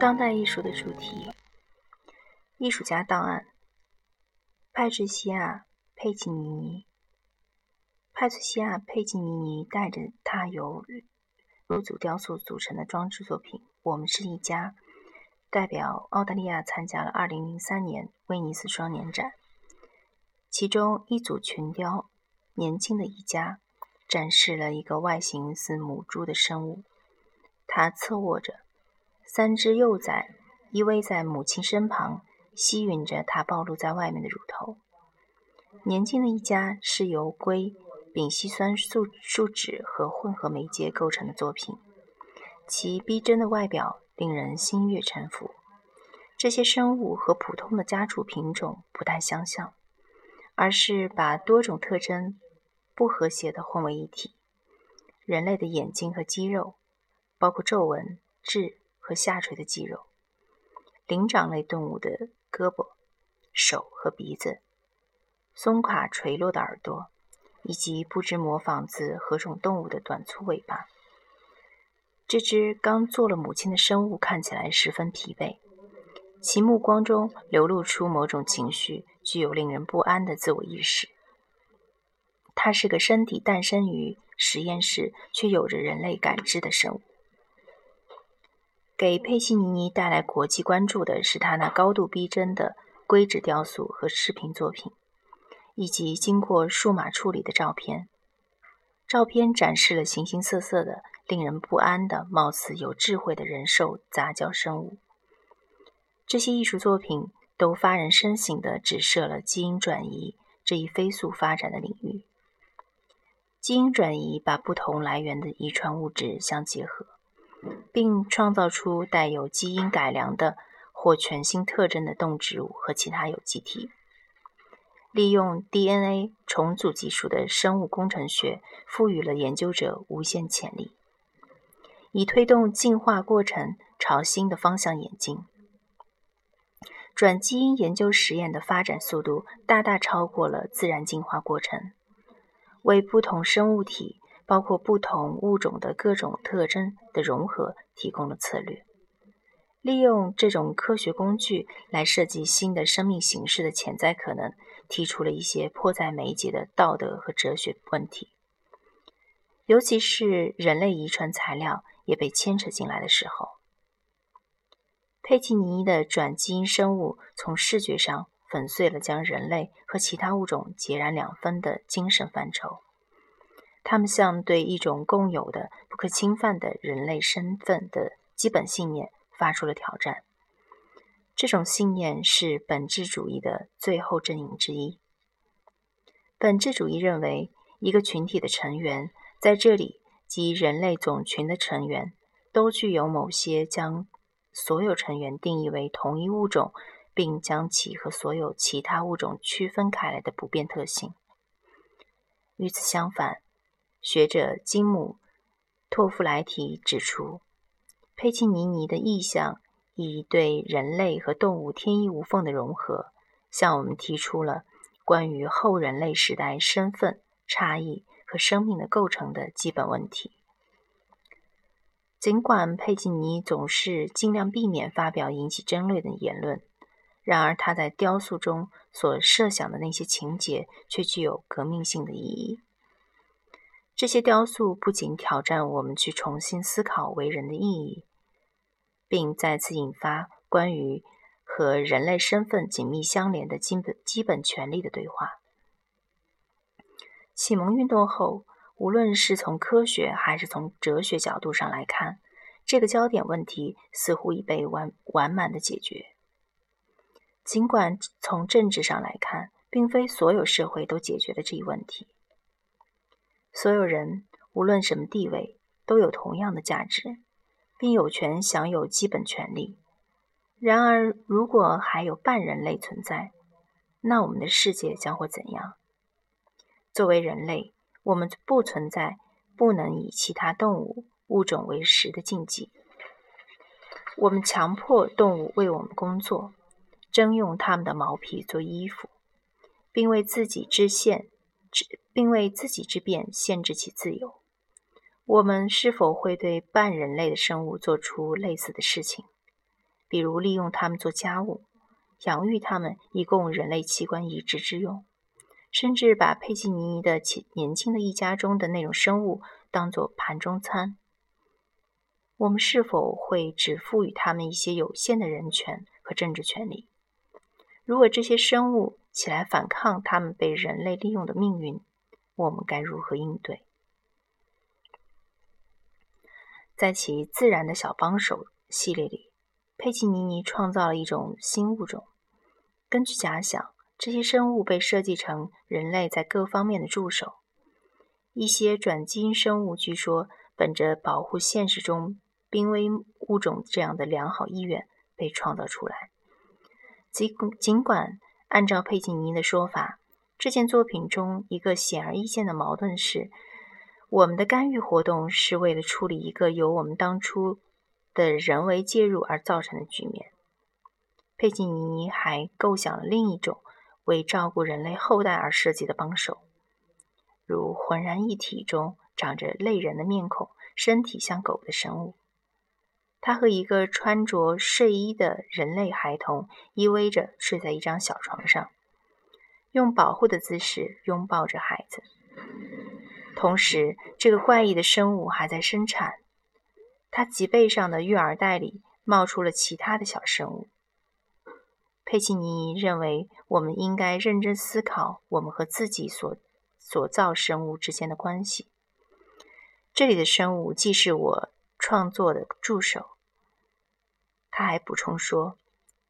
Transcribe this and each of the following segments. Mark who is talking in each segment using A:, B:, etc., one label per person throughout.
A: 当代艺术的主题：艺术家档案。派翠西亚·佩吉尼尼。派翠西亚·佩吉尼尼带着他由六组雕塑组成的装置作品《我们是一家》，代表澳大利亚参加了2003年威尼斯双年展。其中一组群雕，年轻的一家，展示了一个外形似母猪的生物，它侧卧着。三只幼崽依偎在母亲身旁，吸吮着它暴露在外面的乳头。年轻的一家是由硅、丙烯酸树树脂和混合媒介构成的作品，其逼真的外表令人心悦诚服。这些生物和普通的家畜品种不太相像，而是把多种特征不和谐地混为一体。人类的眼睛和肌肉，包括皱纹、痣。和下垂的肌肉，灵长类动物的胳膊、手和鼻子，松垮垂落的耳朵，以及不知模仿自何种动物的短粗尾巴。这只刚做了母亲的生物看起来十分疲惫，其目光中流露出某种情绪，具有令人不安的自我意识。它是个身体诞生于实验室，却有着人类感知的生物。给佩西尼尼带来国际关注的是他那高度逼真的硅脂雕塑和视频作品，以及经过数码处理的照片。照片展示了形形色色的、令人不安的、貌似有智慧的人兽杂交生物。这些艺术作品都发人深省地指涉了基因转移这一飞速发展的领域。基因转移把不同来源的遗传物质相结合。并创造出带有基因改良的或全新特征的动植物和其他有机体。利用 DNA 重组技术的生物工程学赋予了研究者无限潜力，以推动进化过程朝新的方向演进。转基因研究实验的发展速度大大超过了自然进化过程，为不同生物体。包括不同物种的各种特征的融合，提供了策略。利用这种科学工具来设计新的生命形式的潜在可能，提出了一些迫在眉睫的道德和哲学问题。尤其是人类遗传材料也被牵扯进来的时候，佩奇尼的转基因生物从视觉上粉碎了将人类和其他物种截然两分的精神范畴。他们向对一种共有的、不可侵犯的人类身份的基本信念发出了挑战。这种信念是本质主义的最后阵营之一。本质主义认为，一个群体的成员在这里即人类总群的成员都具有某些将所有成员定义为同一物种，并将其和所有其他物种区分开来的不变特性。与此相反，学者金姆·托夫莱提指出，佩奇尼尼的意象以对人类和动物天衣无缝的融合，向我们提出了关于后人类时代身份差异和生命的构成的基本问题。尽管佩奇尼总是尽量避免发表引起争论的言论，然而他在雕塑中所设想的那些情节却具有革命性的意义。这些雕塑不仅挑战我们去重新思考为人的意义，并再次引发关于和人类身份紧密相连的基本基本权利的对话。启蒙运动后，无论是从科学还是从哲学角度上来看，这个焦点问题似乎已被完完满的解决。尽管从政治上来看，并非所有社会都解决了这一问题。所有人，无论什么地位，都有同样的价值，并有权享有基本权利。然而，如果还有半人类存在，那我们的世界将会怎样？作为人类，我们不存在不能以其他动物物种为食的禁忌。我们强迫动物为我们工作，征用它们的毛皮做衣服，并为自己织线。并为自己之便限制其自由。我们是否会对半人类的生物做出类似的事情？比如利用它们做家务，养育它们以供人类器官移植之用，甚至把佩奇尼尼的年轻的一家中的那种生物当作盘中餐。我们是否会只赋予他们一些有限的人权和政治权利？如果这些生物起来反抗他们被人类利用的命运，我们该如何应对？在其自然的小帮手系列里，佩奇尼尼创造了一种新物种。根据假想，这些生物被设计成人类在各方面的助手。一些转基因生物据说本着保护现实中。濒危物种这样的良好意愿被创造出来。尽尽管按照佩吉尼的说法，这件作品中一个显而易见的矛盾是，我们的干预活动是为了处理一个由我们当初的人为介入而造成的局面。佩吉尼还构想了另一种为照顾人类后代而设计的帮手，如浑然一体中长着类人的面孔、身体像狗的生物。他和一个穿着睡衣的人类孩童依偎着睡在一张小床上，用保护的姿势拥抱着孩子。同时，这个怪异的生物还在生产。他脊背上的育儿袋里冒出了其他的小生物。佩奇尼认为，我们应该认真思考我们和自己所所造生物之间的关系。这里的生物既是我。创作的助手。他还补充说：“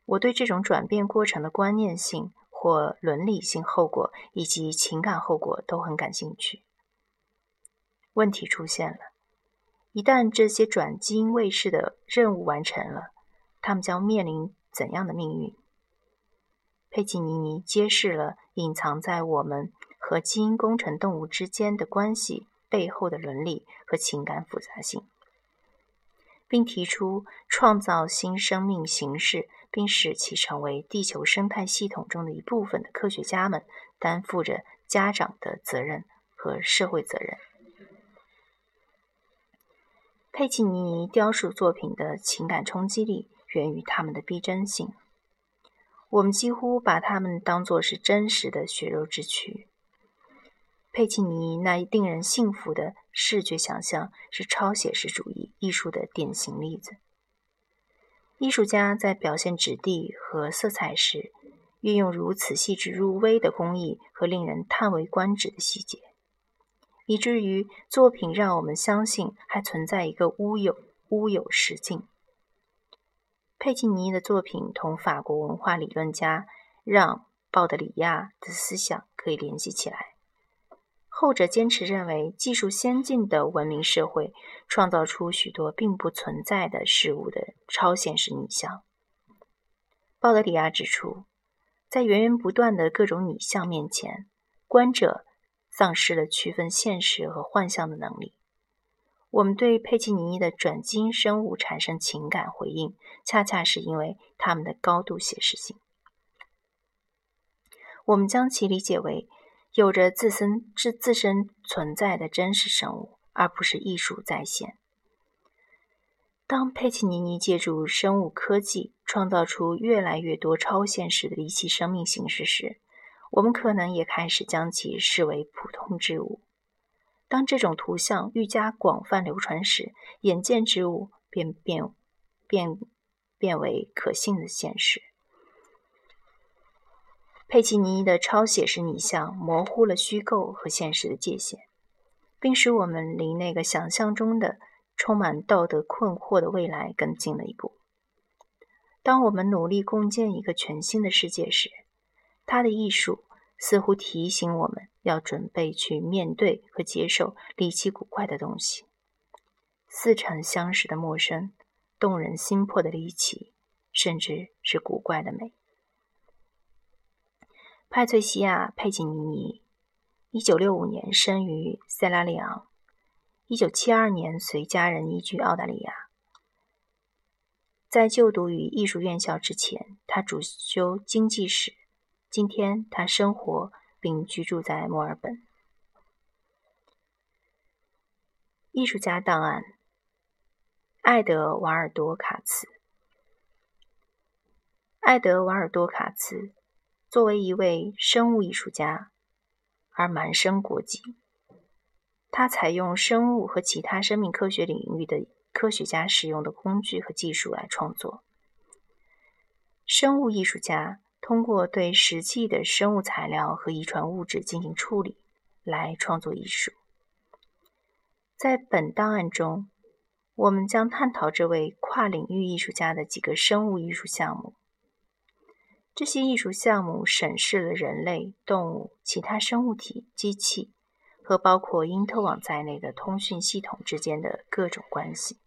A: 我对这种转变过程的观念性或伦理性后果以及情感后果都很感兴趣。”问题出现了：一旦这些转基因卫士的任务完成了，他们将面临怎样的命运？佩吉尼尼揭示了隐藏在我们和基因工程动物之间的关系背后的伦理和情感复杂性。并提出创造新生命形式，并使其成为地球生态系统中的一部分的科学家们担负着家长的责任和社会责任。佩奇尼尼雕塑作品的情感冲击力源于他们的逼真性，我们几乎把他们当作是真实的血肉之躯。佩奇尼那令人信服的视觉想象是超写实主义艺术的典型例子。艺术家在表现质地和色彩时，运用如此细致入微的工艺和令人叹为观止的细节，以至于作品让我们相信还存在一个乌有乌有实境。佩奇尼的作品同法国文化理论家让·鲍德里亚的思想可以联系起来。后者坚持认为，技术先进的文明社会创造出许多并不存在的事物的超现实拟像。鲍德里亚指出，在源源不断的各种拟像面前，观者丧失了区分现实和幻象的能力。我们对佩奇尼尼的转基因生物产生情感回应，恰恰是因为它们的高度写实性。我们将其理解为。有着自身自自身存在的真实生物，而不是艺术再现。当佩奇尼尼借助生物科技创造出越来越多超现实的离奇生命形式时，我们可能也开始将其视为普通之物。当这种图像愈加广泛流传时，眼见之物便变变变为可信的现实。佩奇尼的超写实拟像模糊了虚构和现实的界限，并使我们离那个想象中的充满道德困惑的未来更近了一步。当我们努力共建一个全新的世界时，他的艺术似乎提醒我们要准备去面对和接受离奇古怪的东西，似曾相识的陌生，动人心魄的离奇，甚至是古怪的美。派翠西亚·佩吉尼尼，一九六五年生于塞拉利昂，一九七二年随家人移居澳大利亚。在就读于艺术院校之前，他主修经济史。今天，他生活并居住在墨尔本。艺术家档案：艾德瓦尔多·卡茨。艾德瓦尔多·卡茨作为一位生物艺术家而满身国籍。他采用生物和其他生命科学领域的科学家使用的工具和技术来创作。生物艺术家通过对实际的生物材料和遗传物质进行处理来创作艺术。在本档案中，我们将探讨这位跨领域艺术家的几个生物艺术项目。这些艺术项目审视了人类、动物、其他生物体、机器。和包括因特网在内的通讯系统之间的各种关系。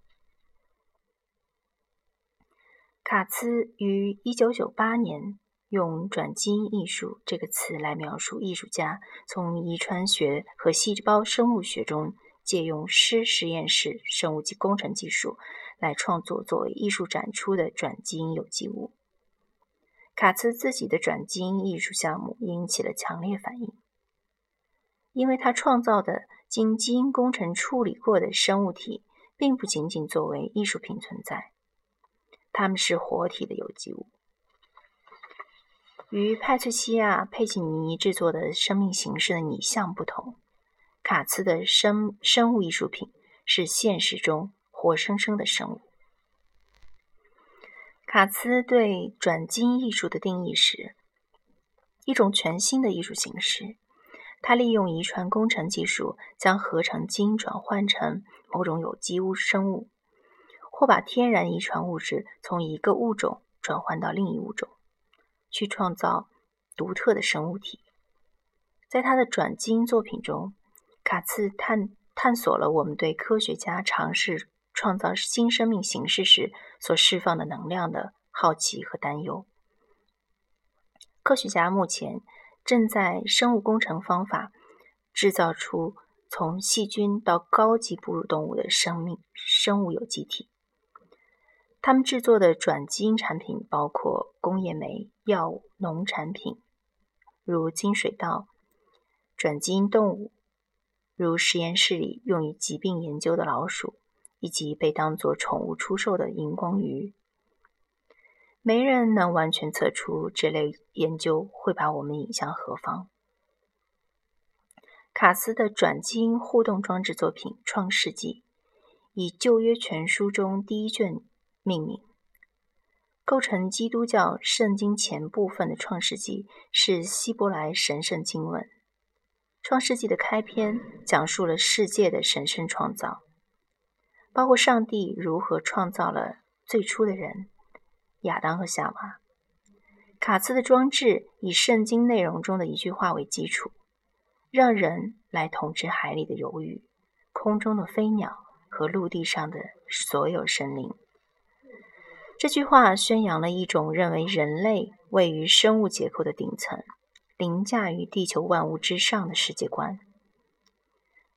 A: 卡兹于1998年用“转基因艺术”这个词来描述艺术家从遗传学和细胞生物学中借用湿实验室生物及工程技术来创作作为艺术展出的转基因有机物。卡茨自己的转基因艺术项目引起了强烈反应。因为他创造的经基因工程处理过的生物体，并不仅仅作为艺术品存在，它们是活体的有机物。与派翠西亚·佩吉尼制作的生命形式的拟像不同，卡茨的生生物艺术品是现实中活生生的生物。卡茨对转基因艺术的定义是一种全新的艺术形式。他利用遗传工程技术，将合成基因转换成某种有机物生物，或把天然遗传物质从一个物种转换到另一物种，去创造独特的生物体。在他的转基因作品中，卡茨探探索了我们对科学家尝试创造新生命形式时所释放的能量的好奇和担忧。科学家目前。正在生物工程方法制造出从细菌到高级哺乳动物的生命生物有机体。他们制作的转基因产品包括工业煤、药物、农产品，如金水稻；转基因动物，如实验室里用于疾病研究的老鼠，以及被当作宠物出售的荧光鱼。没人能完全测出这类研究会把我们引向何方。卡斯的转基因互动装置作品《创世纪》以旧约全书中第一卷命名。构成基督教圣经前部分的《创世纪》是希伯来神圣经文。《创世纪》的开篇讲述了世界的神圣创造，包括上帝如何创造了最初的人。亚当和夏娃。卡茨的装置以圣经内容中的一句话为基础，让人来统治海里的游鱼、空中的飞鸟和陆地上的所有生灵。这句话宣扬了一种认为人类位于生物结构的顶层，凌驾于地球万物之上的世界观。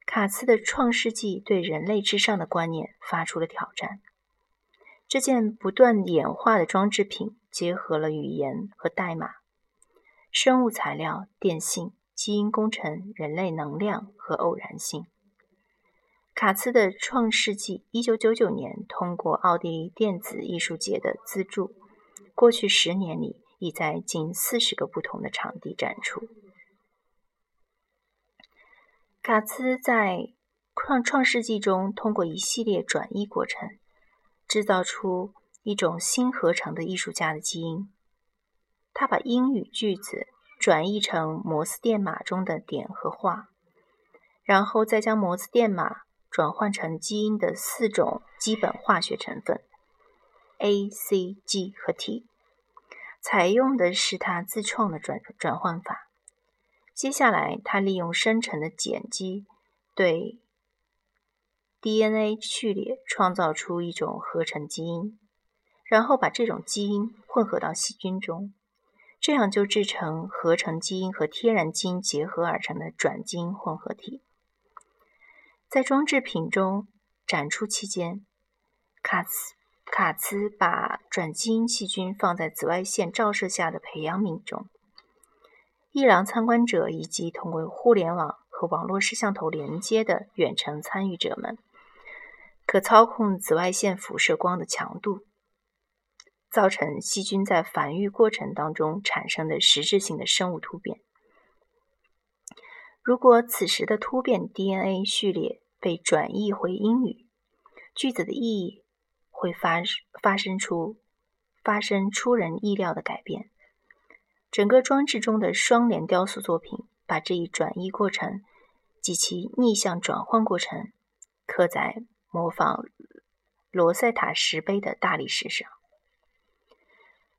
A: 卡茨的《创世纪》对人类至上的观念发出了挑战。这件不断演化的装置品结合了语言和代码、生物材料、电信、基因工程、人类能量和偶然性。卡茨的《创世纪》1999年通过奥地利电子艺术节的资助，过去十年里已在近四十个不同的场地展出。卡兹在《创创世纪》中通过一系列转移过程。制造出一种新合成的艺术家的基因。他把英语句子转译成摩斯电码中的点和画，然后再将摩斯电码转换成基因的四种基本化学成分 A、C、G 和 T。采用的是他自创的转转换法。接下来，他利用生成的碱基对。DNA 序列创造出一种合成基因，然后把这种基因混合到细菌中，这样就制成合成基因和天然基因结合而成的转基因混合体。在装置品中展出期间，卡茨卡茨把转基因细菌放在紫外线照射下的培养皿中。伊朗参观者以及通过互联网和网络摄像头连接的远程参与者们。可操控紫外线辐射光的强度。造成细菌在繁育过程当中产生的实质性的生物突变。如果此时的突变 DNA 序列被转译回英语，句子的意义会发发生出发生出人意料的改变。整个装置中的双联雕塑作品把这一转移过程及其逆向转换过程刻在模仿罗塞塔石碑的大理石上。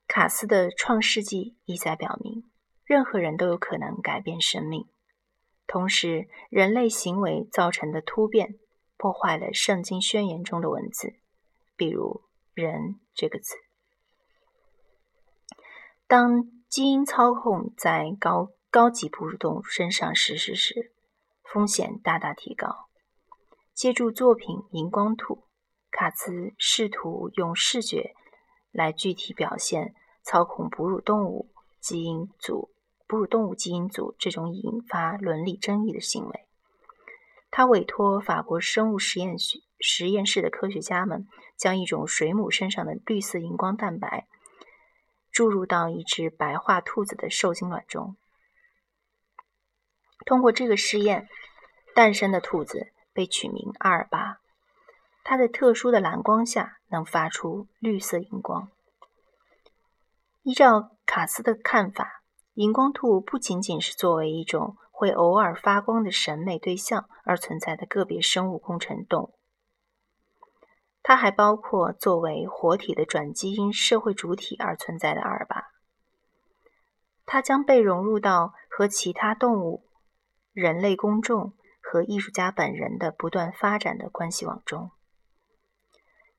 A: 卡斯的《创世纪》意在表明，任何人都有可能改变生命。同时，人类行为造成的突变破坏了《圣经宣言》中的文字，比如“人”这个词。当基因操控在高高级哺乳动物身上实施时，风险大大提高。借助作品《荧光兔》，卡兹试图用视觉来具体表现操控哺乳动物基因组。哺乳动物基因组这种引发伦理争议的行为，他委托法国生物实验室实验室的科学家们将一种水母身上的绿色荧光蛋白注入到一只白化兔子的受精卵中。通过这个试验，诞生的兔子被取名阿尔巴，它在特殊的蓝光下能发出绿色荧光。依照卡斯的看法。荧光兔不仅仅是作为一种会偶尔发光的审美对象而存在的个别生物工程动物，它还包括作为活体的转基因社会主体而存在的阿尔巴。它将被融入到和其他动物、人类公众和艺术家本人的不断发展的关系网中。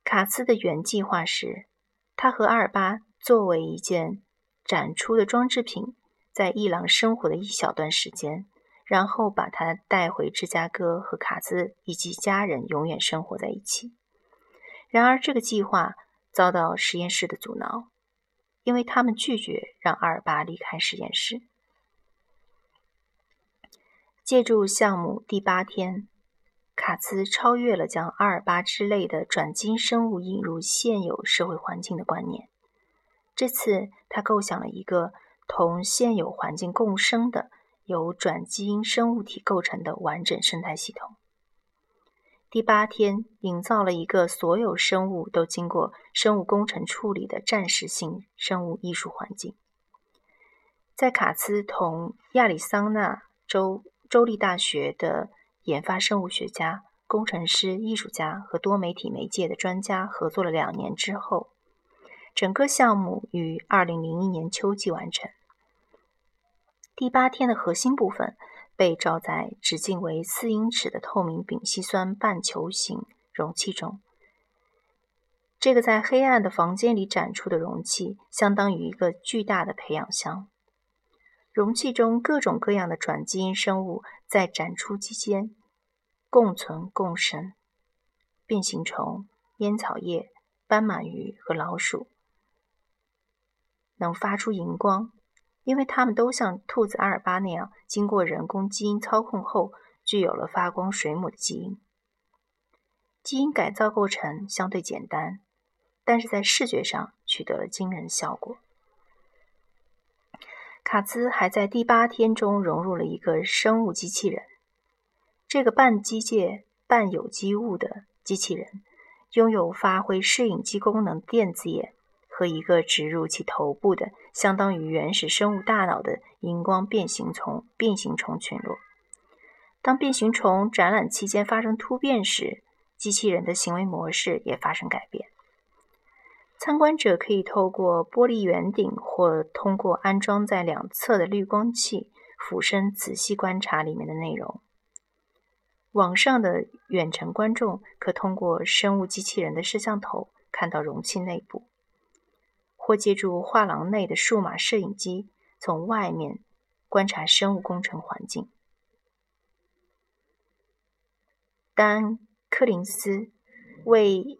A: 卡斯的原计划是，他和阿尔巴作为一件展出的装置品。在伊朗生活的一小段时间，然后把他带回芝加哥，和卡兹以及家人永远生活在一起。然而，这个计划遭到实验室的阻挠，因为他们拒绝让阿尔巴离开实验室。借助项目第八天，卡兹超越了将阿尔巴之类的转基因生物引入现有社会环境的观念。这次，他构想了一个。同现有环境共生的由转基因生物体构成的完整生态系统。第八天营造了一个所有生物都经过生物工程处理的暂时性生物艺术环境。在卡兹同亚利桑那州州立大学的研发生物学家、工程师、艺术家和多媒体媒介的专家合作了两年之后，整个项目于二零零一年秋季完成。第八天的核心部分被罩在直径为四英尺的透明丙烯酸半球形容器中。这个在黑暗的房间里展出的容器，相当于一个巨大的培养箱。容器中各种各样的转基因生物在展出期间共存共生。变形虫、烟草叶、斑马鱼和老鼠能发出荧光。因为它们都像兔子阿尔巴那样，经过人工基因操控后，具有了发光水母的基因。基因改造过程相对简单，但是在视觉上取得了惊人效果。卡兹还在第八天中融入了一个生物机器人，这个半机械半有机物的机器人拥有发挥摄影机功能电子眼。和一个植入其头部的相当于原始生物大脑的荧光变形虫变形虫群落。当变形虫展览期间发生突变时，机器人的行为模式也发生改变。参观者可以透过玻璃圆顶或通过安装在两侧的滤光器俯身仔细观察里面的内容。网上的远程观众可通过生物机器人的摄像头看到容器内部。或借助画廊内的数码摄影机，从外面观察生物工程环境。丹·柯林斯为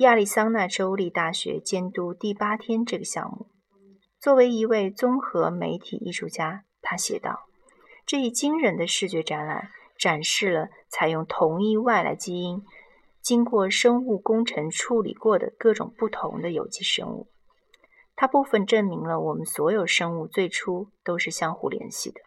A: 亚利桑那州立大学监督第八天这个项目。作为一位综合媒体艺术家，他写道：“这一惊人的视觉展览展示了采用同一外来基因、经过生物工程处理过的各种不同的有机生物。”它部分证明了我们所有生物最初都是相互联系的。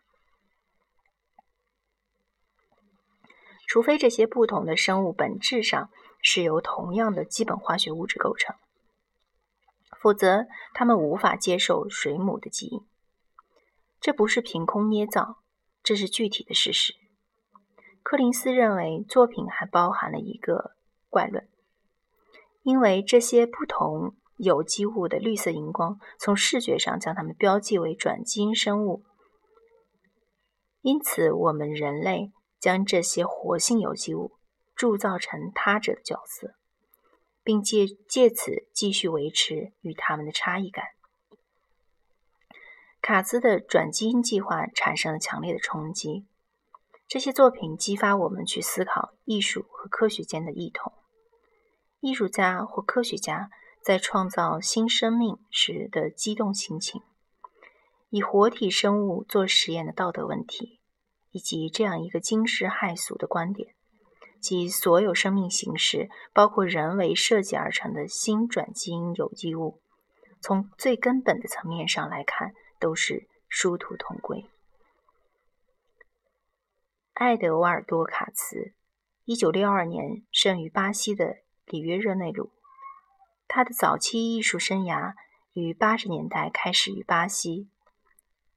A: 除非这些不同的生物本质上是由同样的基本化学物质构成，否则它们无法接受水母的基因。这不是凭空捏造，这是具体的事实。柯林斯认为，作品还包含了一个怪论，因为这些不同有机物的绿色荧光从视觉上将它们标记为转基因生物，因此我们人类。将这些活性有机物铸造成他者的角色，并借借此继续维持与他们的差异感。卡兹的转基因计划产生了强烈的冲击。这些作品激发我们去思考艺术和科学间的异同。艺术家或科学家在创造新生命时的激动心情，以活体生物做实验的道德问题。以及这样一个惊世骇俗的观点，即所有生命形式，包括人为设计而成的新转基因有机物，从最根本的层面上来看，都是殊途同归。爱德瓦尔多·卡茨，一九六二年生于巴西的里约热内卢。他的早期艺术生涯于八十年代开始于巴西，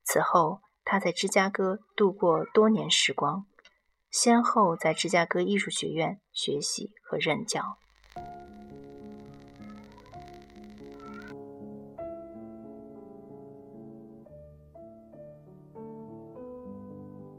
A: 此后。他在芝加哥度过多年时光，先后在芝加哥艺术学院学习和任教。